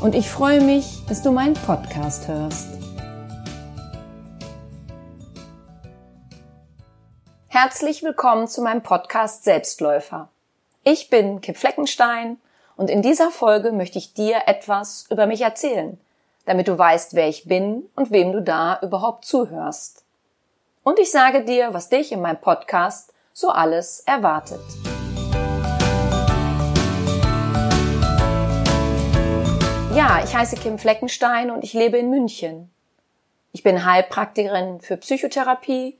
und ich freue mich, dass du meinen Podcast hörst. Herzlich willkommen zu meinem Podcast Selbstläufer. Ich bin Kim Fleckenstein und in dieser Folge möchte ich dir etwas über mich erzählen, damit du weißt, wer ich bin und wem du da überhaupt zuhörst. Und ich sage dir, was dich in meinem Podcast so alles erwartet. Ja, ich heiße Kim Fleckenstein und ich lebe in München. Ich bin Heilpraktikerin für Psychotherapie,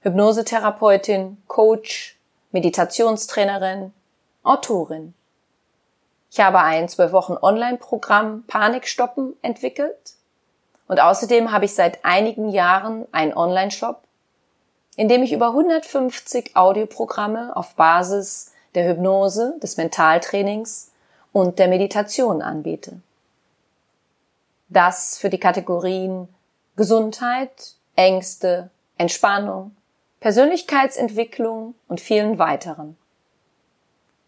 Hypnosetherapeutin, Coach, Meditationstrainerin, Autorin. Ich habe ein zwölf Wochen Online-Programm Panikstoppen entwickelt und außerdem habe ich seit einigen Jahren einen Online-Shop, in dem ich über 150 Audioprogramme auf Basis der Hypnose, des Mentaltrainings und der Meditation anbiete. Das für die Kategorien Gesundheit, Ängste, Entspannung, Persönlichkeitsentwicklung und vielen weiteren.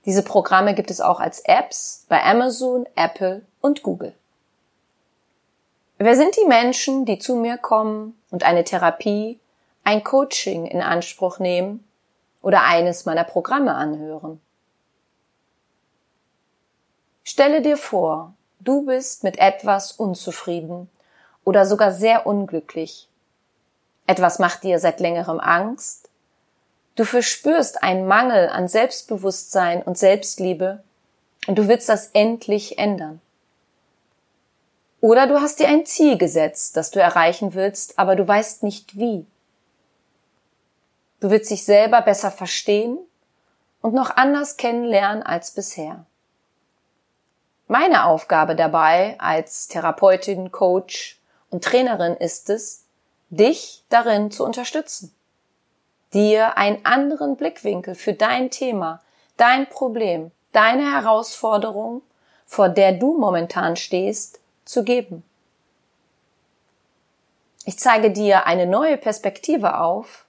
Diese Programme gibt es auch als Apps bei Amazon, Apple und Google. Wer sind die Menschen, die zu mir kommen und eine Therapie, ein Coaching in Anspruch nehmen oder eines meiner Programme anhören? Stelle dir vor, du bist mit etwas unzufrieden oder sogar sehr unglücklich. Etwas macht dir seit längerem Angst. Du verspürst einen Mangel an Selbstbewusstsein und Selbstliebe und du willst das endlich ändern. Oder du hast dir ein Ziel gesetzt, das du erreichen willst, aber du weißt nicht wie. Du willst dich selber besser verstehen und noch anders kennenlernen als bisher. Meine Aufgabe dabei als Therapeutin, Coach und Trainerin ist es, dich darin zu unterstützen, dir einen anderen Blickwinkel für dein Thema, dein Problem, deine Herausforderung, vor der du momentan stehst, zu geben. Ich zeige dir eine neue Perspektive auf,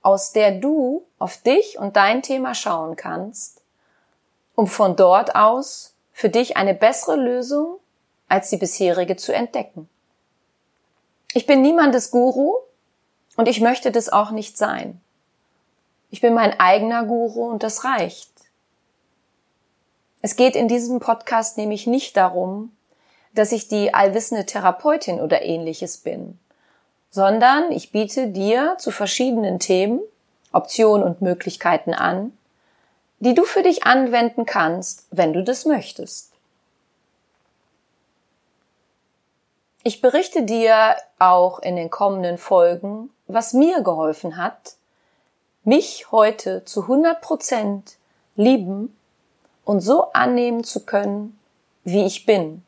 aus der du auf dich und dein Thema schauen kannst, um von dort aus für dich eine bessere Lösung als die bisherige zu entdecken. Ich bin niemandes Guru und ich möchte das auch nicht sein. Ich bin mein eigener Guru und das reicht. Es geht in diesem Podcast nämlich nicht darum, dass ich die allwissende Therapeutin oder ähnliches bin, sondern ich biete dir zu verschiedenen Themen Optionen und Möglichkeiten an, die du für dich anwenden kannst, wenn du das möchtest. Ich berichte dir auch in den kommenden Folgen, was mir geholfen hat, mich heute zu 100 Prozent lieben und so annehmen zu können, wie ich bin,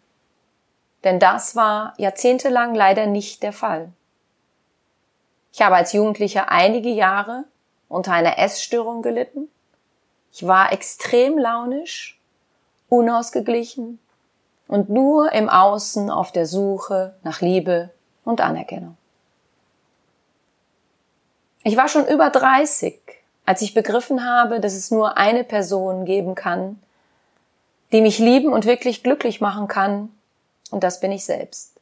denn das war jahrzehntelang leider nicht der Fall. Ich habe als Jugendlicher einige Jahre unter einer Essstörung gelitten. Ich war extrem launisch, unausgeglichen und nur im Außen auf der Suche nach Liebe und Anerkennung. Ich war schon über 30, als ich begriffen habe, dass es nur eine Person geben kann, die mich lieben und wirklich glücklich machen kann, und das bin ich selbst.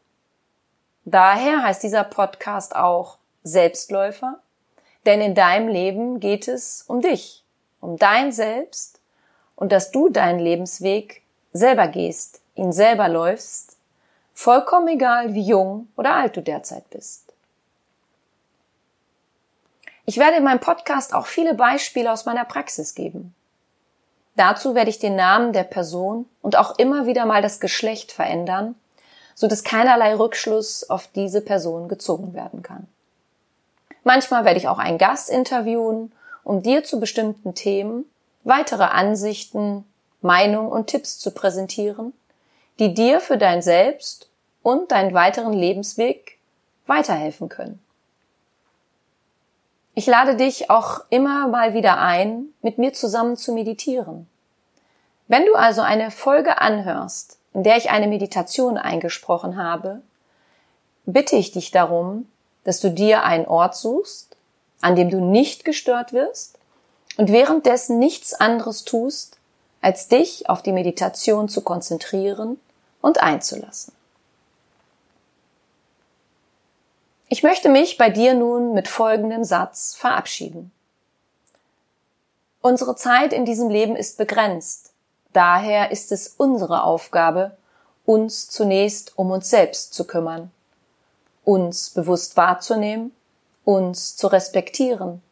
Daher heißt dieser Podcast auch Selbstläufer, denn in deinem Leben geht es um dich, um dein Selbst und dass du deinen Lebensweg selber gehst, ihn selber läufst, vollkommen egal, wie jung oder alt du derzeit bist. Ich werde in meinem Podcast auch viele Beispiele aus meiner Praxis geben. Dazu werde ich den Namen der Person und auch immer wieder mal das Geschlecht verändern, so dass keinerlei Rückschluss auf diese Person gezogen werden kann. Manchmal werde ich auch einen Gast interviewen, um dir zu bestimmten Themen weitere Ansichten, Meinungen und Tipps zu präsentieren, die dir für dein Selbst und deinen weiteren Lebensweg weiterhelfen können. Ich lade dich auch immer mal wieder ein, mit mir zusammen zu meditieren. Wenn du also eine Folge anhörst, in der ich eine Meditation eingesprochen habe, bitte ich dich darum, dass du dir einen Ort suchst, an dem du nicht gestört wirst und währenddessen nichts anderes tust, als dich auf die Meditation zu konzentrieren und einzulassen. Ich möchte mich bei dir nun mit folgendem Satz verabschieden. Unsere Zeit in diesem Leben ist begrenzt. Daher ist es unsere Aufgabe, uns zunächst um uns selbst zu kümmern, uns bewusst wahrzunehmen, uns zu respektieren,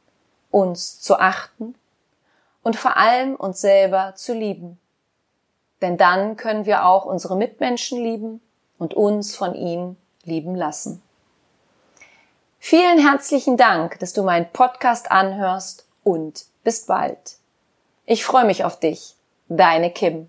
uns zu achten und vor allem uns selber zu lieben. Denn dann können wir auch unsere Mitmenschen lieben und uns von ihnen lieben lassen. Vielen herzlichen Dank, dass du meinen Podcast anhörst und bis bald. Ich freue mich auf dich. Deine Kim.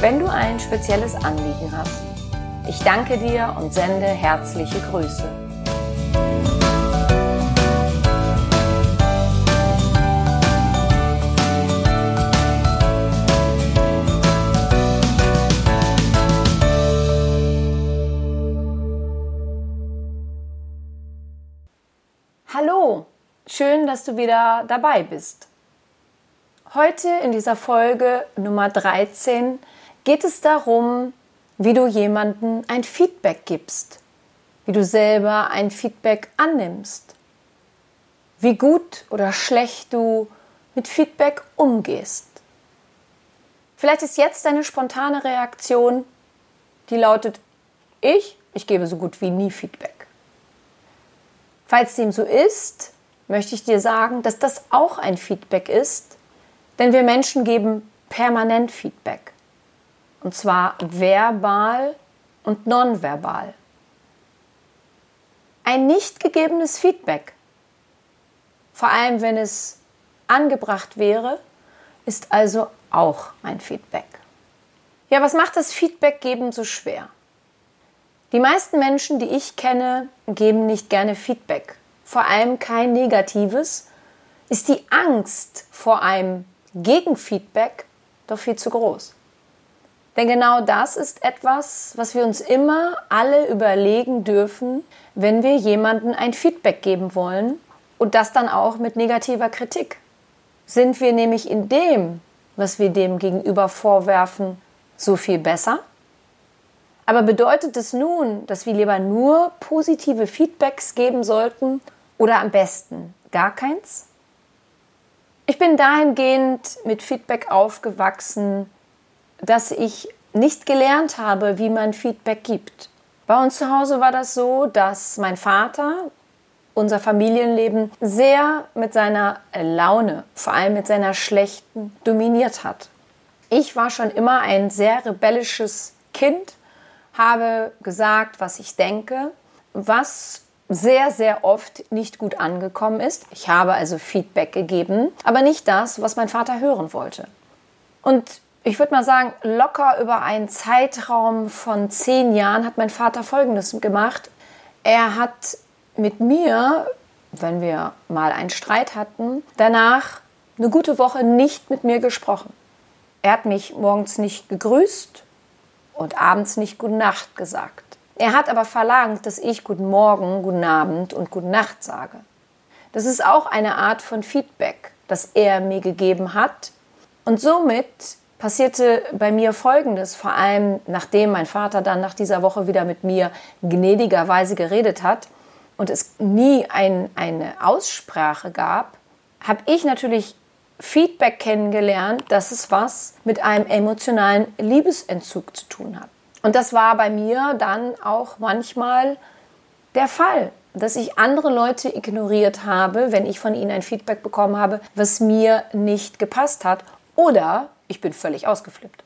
wenn du ein spezielles Anliegen hast. Ich danke dir und sende herzliche Grüße. Hallo, schön, dass du wieder dabei bist. Heute in dieser Folge Nummer 13 geht es darum, wie du jemanden ein Feedback gibst, wie du selber ein Feedback annimmst, wie gut oder schlecht du mit Feedback umgehst. Vielleicht ist jetzt deine spontane Reaktion, die lautet, ich, ich gebe so gut wie nie Feedback. Falls dem so ist, möchte ich dir sagen, dass das auch ein Feedback ist, denn wir Menschen geben permanent Feedback. Und zwar verbal und nonverbal. Ein nicht gegebenes Feedback, vor allem wenn es angebracht wäre, ist also auch ein Feedback. Ja, was macht das Feedback geben so schwer? Die meisten Menschen, die ich kenne, geben nicht gerne Feedback, vor allem kein negatives, ist die Angst vor einem Gegenfeedback doch viel zu groß. Denn genau das ist etwas, was wir uns immer alle überlegen dürfen, wenn wir jemandem ein Feedback geben wollen und das dann auch mit negativer Kritik. Sind wir nämlich in dem, was wir dem gegenüber vorwerfen, so viel besser? Aber bedeutet es nun, dass wir lieber nur positive Feedbacks geben sollten oder am besten gar keins? Ich bin dahingehend mit Feedback aufgewachsen, dass ich nicht gelernt habe, wie man Feedback gibt. Bei uns zu Hause war das so, dass mein Vater unser Familienleben sehr mit seiner Laune, vor allem mit seiner schlechten, dominiert hat. Ich war schon immer ein sehr rebellisches Kind habe gesagt, was ich denke, was sehr, sehr oft nicht gut angekommen ist. Ich habe also Feedback gegeben, aber nicht das, was mein Vater hören wollte. Und ich würde mal sagen, locker über einen Zeitraum von zehn Jahren hat mein Vater Folgendes gemacht. Er hat mit mir, wenn wir mal einen Streit hatten, danach eine gute Woche nicht mit mir gesprochen. Er hat mich morgens nicht gegrüßt, und abends nicht Gute Nacht gesagt. Er hat aber verlangt, dass ich Guten Morgen, Guten Abend und Gute Nacht sage. Das ist auch eine Art von Feedback, das er mir gegeben hat. Und somit passierte bei mir Folgendes, vor allem nachdem mein Vater dann nach dieser Woche wieder mit mir gnädigerweise geredet hat und es nie ein, eine Aussprache gab, habe ich natürlich Feedback kennengelernt, dass es was mit einem emotionalen Liebesentzug zu tun hat. Und das war bei mir dann auch manchmal der Fall, dass ich andere Leute ignoriert habe, wenn ich von ihnen ein Feedback bekommen habe, was mir nicht gepasst hat. Oder ich bin völlig ausgeflippt.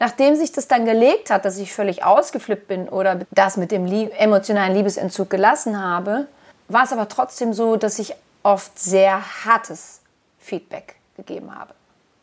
Nachdem sich das dann gelegt hat, dass ich völlig ausgeflippt bin oder das mit dem emotionalen Liebesentzug gelassen habe, war es aber trotzdem so, dass ich oft sehr hartes Feedback gegeben habe.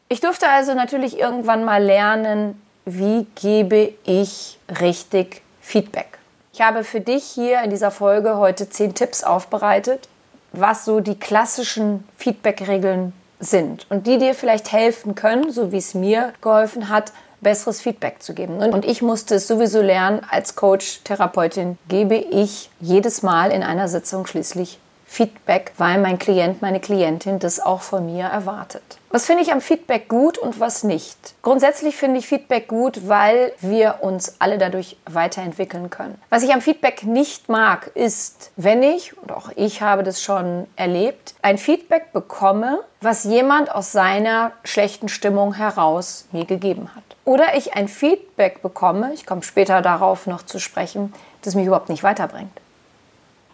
Ich durfte also natürlich irgendwann mal lernen, wie gebe ich richtig Feedback. Ich habe für dich hier in dieser Folge heute zehn Tipps aufbereitet, was so die klassischen Feedback-Regeln sind und die dir vielleicht helfen können, so wie es mir geholfen hat, besseres Feedback zu geben. Und ich musste es sowieso lernen, als Coach, Therapeutin gebe ich jedes Mal in einer Sitzung schließlich Feedback, weil mein Klient, meine Klientin das auch von mir erwartet. Was finde ich am Feedback gut und was nicht? Grundsätzlich finde ich Feedback gut, weil wir uns alle dadurch weiterentwickeln können. Was ich am Feedback nicht mag, ist, wenn ich, und auch ich habe das schon erlebt, ein Feedback bekomme, was jemand aus seiner schlechten Stimmung heraus mir gegeben hat. Oder ich ein Feedback bekomme, ich komme später darauf noch zu sprechen, das mich überhaupt nicht weiterbringt.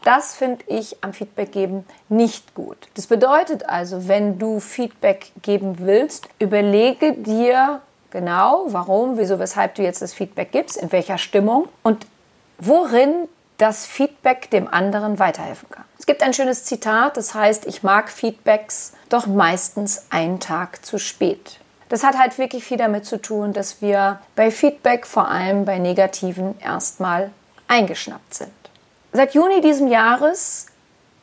Das finde ich am Feedback geben nicht gut. Das bedeutet also, wenn du Feedback geben willst, überlege dir genau, warum, wieso, weshalb du jetzt das Feedback gibst, in welcher Stimmung und worin das Feedback dem anderen weiterhelfen kann. Es gibt ein schönes Zitat, das heißt, ich mag Feedbacks doch meistens einen Tag zu spät. Das hat halt wirklich viel damit zu tun, dass wir bei Feedback, vor allem bei negativen, erstmal eingeschnappt sind. Seit Juni diesem Jahres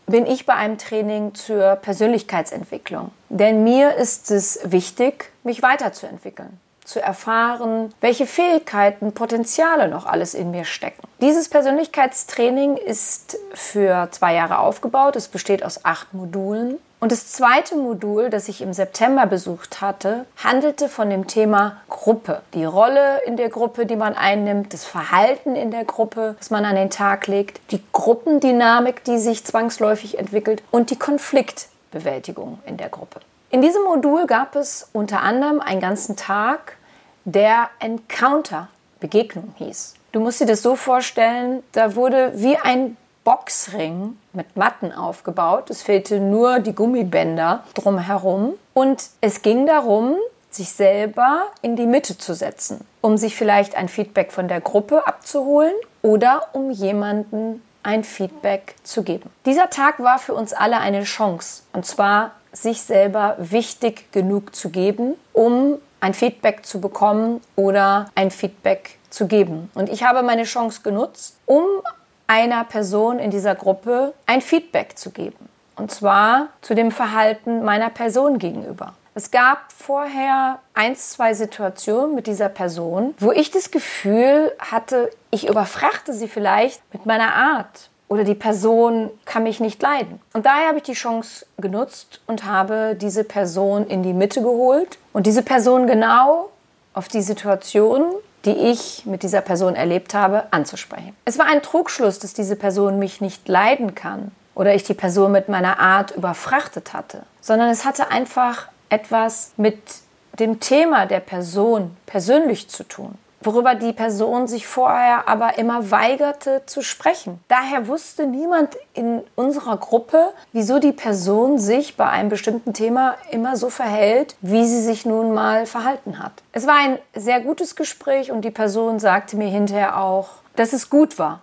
bin ich bei einem Training zur Persönlichkeitsentwicklung. Denn mir ist es wichtig, mich weiterzuentwickeln, zu erfahren, welche Fähigkeiten, Potenziale noch alles in mir stecken. Dieses Persönlichkeitstraining ist für zwei Jahre aufgebaut. Es besteht aus acht Modulen. Und das zweite Modul, das ich im September besucht hatte, handelte von dem Thema Gruppe. Die Rolle in der Gruppe, die man einnimmt, das Verhalten in der Gruppe, das man an den Tag legt, die Gruppendynamik, die sich zwangsläufig entwickelt und die Konfliktbewältigung in der Gruppe. In diesem Modul gab es unter anderem einen ganzen Tag, der Encounter, Begegnung hieß. Du musst dir das so vorstellen, da wurde wie ein Boxring mit Matten aufgebaut. Es fehlte nur die Gummibänder drumherum. Und es ging darum, sich selber in die Mitte zu setzen, um sich vielleicht ein Feedback von der Gruppe abzuholen oder um jemanden ein Feedback zu geben. Dieser Tag war für uns alle eine Chance, und zwar sich selber wichtig genug zu geben, um ein Feedback zu bekommen oder ein Feedback zu geben. Und ich habe meine Chance genutzt, um einer Person in dieser Gruppe ein Feedback zu geben. Und zwar zu dem Verhalten meiner Person gegenüber. Es gab vorher ein, zwei Situationen mit dieser Person, wo ich das Gefühl hatte, ich überfrachte sie vielleicht mit meiner Art oder die Person kann mich nicht leiden. Und daher habe ich die Chance genutzt und habe diese Person in die Mitte geholt und diese Person genau auf die Situation die ich mit dieser Person erlebt habe, anzusprechen. Es war ein Trugschluss, dass diese Person mich nicht leiden kann oder ich die Person mit meiner Art überfrachtet hatte, sondern es hatte einfach etwas mit dem Thema der Person persönlich zu tun worüber die Person sich vorher aber immer weigerte zu sprechen. Daher wusste niemand in unserer Gruppe, wieso die Person sich bei einem bestimmten Thema immer so verhält, wie sie sich nun mal verhalten hat. Es war ein sehr gutes Gespräch und die Person sagte mir hinterher auch, dass es gut war,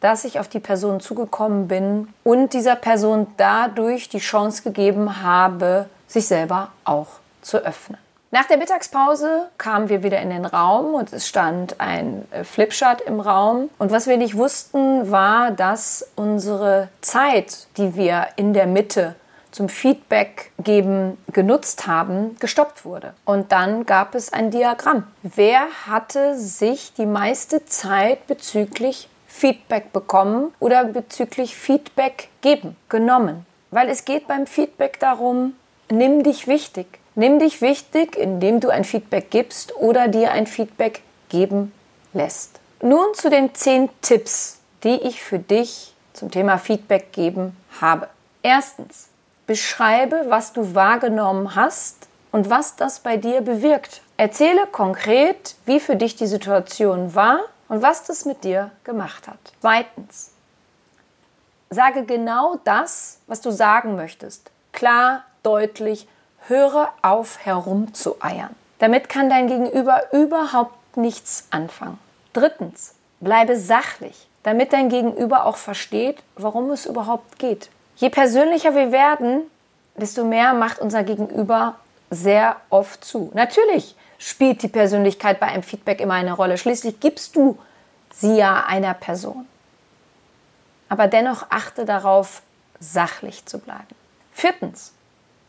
dass ich auf die Person zugekommen bin und dieser Person dadurch die Chance gegeben habe, sich selber auch zu öffnen. Nach der Mittagspause kamen wir wieder in den Raum und es stand ein äh, Flipchart im Raum. Und was wir nicht wussten, war, dass unsere Zeit, die wir in der Mitte zum Feedback geben genutzt haben, gestoppt wurde. Und dann gab es ein Diagramm. Wer hatte sich die meiste Zeit bezüglich Feedback bekommen oder bezüglich Feedback geben genommen? Weil es geht beim Feedback darum, nimm dich wichtig. Nimm dich wichtig, indem du ein Feedback gibst oder dir ein Feedback geben lässt. Nun zu den zehn Tipps, die ich für dich zum Thema Feedback geben habe. Erstens, beschreibe, was du wahrgenommen hast und was das bei dir bewirkt. Erzähle konkret, wie für dich die Situation war und was das mit dir gemacht hat. Zweitens, sage genau das, was du sagen möchtest. Klar, deutlich, höre auf herumzueiern. Damit kann dein Gegenüber überhaupt nichts anfangen. Drittens, bleibe sachlich, damit dein Gegenüber auch versteht, warum es überhaupt geht. Je persönlicher wir werden, desto mehr macht unser Gegenüber sehr oft zu. Natürlich spielt die Persönlichkeit bei einem Feedback immer eine Rolle. Schließlich gibst du sie ja einer Person. Aber dennoch achte darauf, sachlich zu bleiben. Viertens,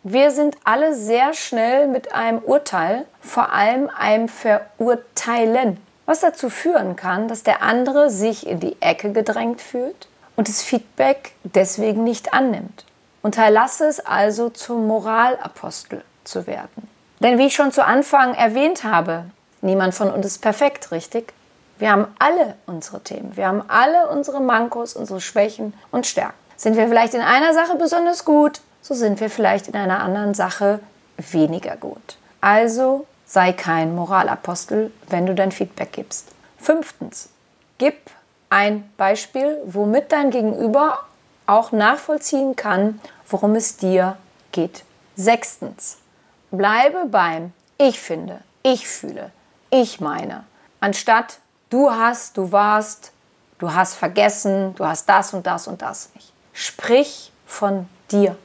wir sind alle sehr schnell mit einem Urteil, vor allem einem Verurteilen, was dazu führen kann, dass der andere sich in die Ecke gedrängt fühlt und das Feedback deswegen nicht annimmt. Unterlasse es also zum Moralapostel zu werden. Denn wie ich schon zu Anfang erwähnt habe, niemand von uns ist perfekt, richtig? Wir haben alle unsere Themen, wir haben alle unsere Mankos, unsere Schwächen und Stärken. Sind wir vielleicht in einer Sache besonders gut, so sind wir vielleicht in einer anderen Sache weniger gut. Also sei kein Moralapostel, wenn du dein Feedback gibst. Fünftens, gib ein Beispiel, womit dein Gegenüber auch nachvollziehen kann, worum es dir geht. Sechstens, bleibe beim Ich finde, ich fühle, ich meine, anstatt du hast, du warst, du hast vergessen, du hast das und das und das nicht. Sprich von dir.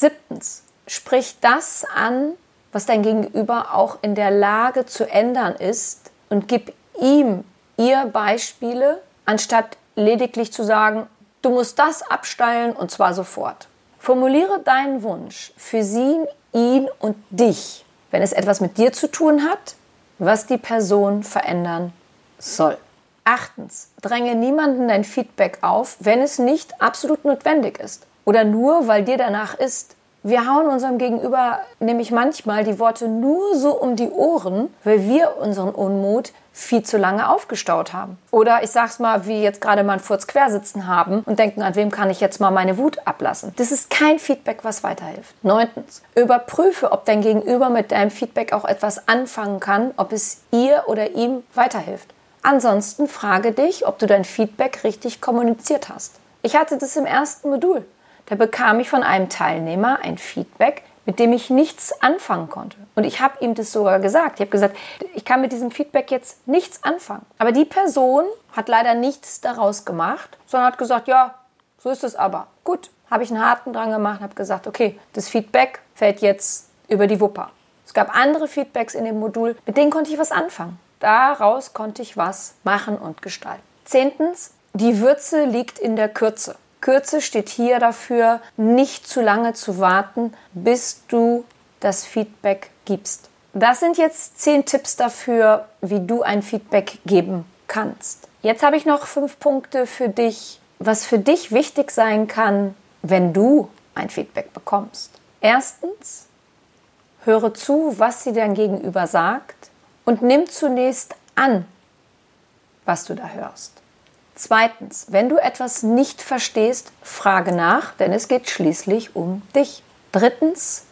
Siebtens, sprich das an, was dein Gegenüber auch in der Lage zu ändern ist und gib ihm, ihr Beispiele, anstatt lediglich zu sagen, du musst das absteilen und zwar sofort. Formuliere deinen Wunsch für sie, ihn und dich, wenn es etwas mit dir zu tun hat, was die Person verändern soll. Achtens, dränge niemanden dein Feedback auf, wenn es nicht absolut notwendig ist oder nur, weil dir danach ist. Wir hauen unserem Gegenüber nämlich manchmal die Worte nur so um die Ohren, weil wir unseren Unmut viel zu lange aufgestaut haben. Oder ich sag's mal, wie jetzt gerade mal ein Furz quersitzen haben und denken, an wem kann ich jetzt mal meine Wut ablassen. Das ist kein Feedback, was weiterhilft. Neuntens, überprüfe, ob dein Gegenüber mit deinem Feedback auch etwas anfangen kann, ob es ihr oder ihm weiterhilft. Ansonsten frage dich, ob du dein Feedback richtig kommuniziert hast. Ich hatte das im ersten Modul. Da bekam ich von einem Teilnehmer ein Feedback, mit dem ich nichts anfangen konnte. Und ich habe ihm das sogar gesagt. Ich habe gesagt, ich kann mit diesem Feedback jetzt nichts anfangen. Aber die Person hat leider nichts daraus gemacht, sondern hat gesagt, ja, so ist es aber. Gut, habe ich einen harten dran gemacht, habe gesagt, okay, das Feedback fällt jetzt über die Wupper. Es gab andere Feedbacks in dem Modul, mit denen konnte ich was anfangen. Daraus konnte ich was machen und gestalten. Zehntens, die Würze liegt in der Kürze. Kürze steht hier dafür, nicht zu lange zu warten, bis du das Feedback gibst. Das sind jetzt zehn Tipps dafür, wie du ein Feedback geben kannst. Jetzt habe ich noch fünf Punkte für dich, was für dich wichtig sein kann, wenn du ein Feedback bekommst. Erstens, höre zu, was sie dein Gegenüber sagt und nimm zunächst an, was du da hörst. Zweitens, wenn du etwas nicht verstehst, frage nach, denn es geht schließlich um dich. Drittens,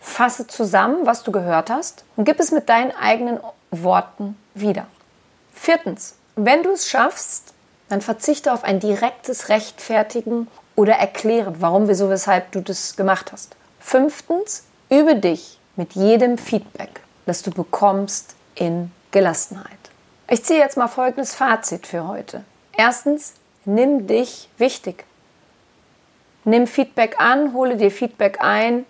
fasse zusammen, was du gehört hast und gib es mit deinen eigenen Worten wieder. Viertens, wenn du es schaffst, dann verzichte auf ein direktes Rechtfertigen oder erklären, warum, wieso, weshalb du das gemacht hast. Fünftens, übe dich mit jedem Feedback, das du bekommst, in Gelassenheit. Ich ziehe jetzt mal folgendes Fazit für heute. Erstens, nimm dich wichtig. Nimm Feedback an, hole dir Feedback ein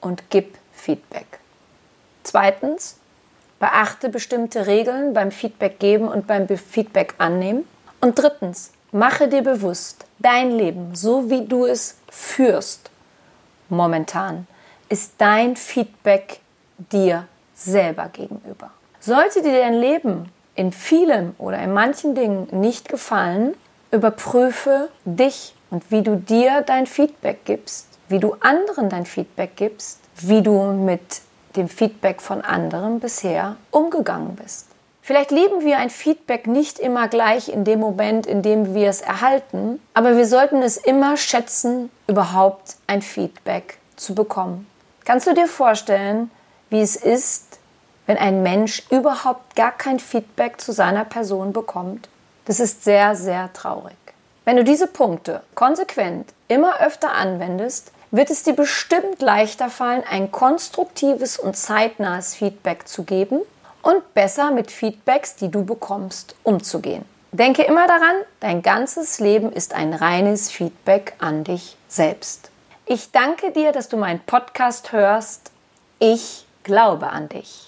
und gib Feedback. Zweitens, beachte bestimmte Regeln beim Feedback geben und beim Feedback annehmen. Und drittens, mache dir bewusst, dein Leben, so wie du es führst, momentan, ist dein Feedback dir selber gegenüber. Sollte dir dein Leben in vielem oder in manchen Dingen nicht gefallen, überprüfe dich und wie du dir dein Feedback gibst, wie du anderen dein Feedback gibst, wie du mit dem Feedback von anderen bisher umgegangen bist. Vielleicht lieben wir ein Feedback nicht immer gleich in dem Moment, in dem wir es erhalten, aber wir sollten es immer schätzen, überhaupt ein Feedback zu bekommen. Kannst du dir vorstellen, wie es ist, wenn ein Mensch überhaupt gar kein Feedback zu seiner Person bekommt? Das ist sehr, sehr traurig. Wenn du diese Punkte konsequent immer öfter anwendest, wird es dir bestimmt leichter fallen, ein konstruktives und zeitnahes Feedback zu geben und besser mit Feedbacks, die du bekommst, umzugehen. Denke immer daran, dein ganzes Leben ist ein reines Feedback an dich selbst. Ich danke dir, dass du meinen Podcast hörst. Ich glaube an dich.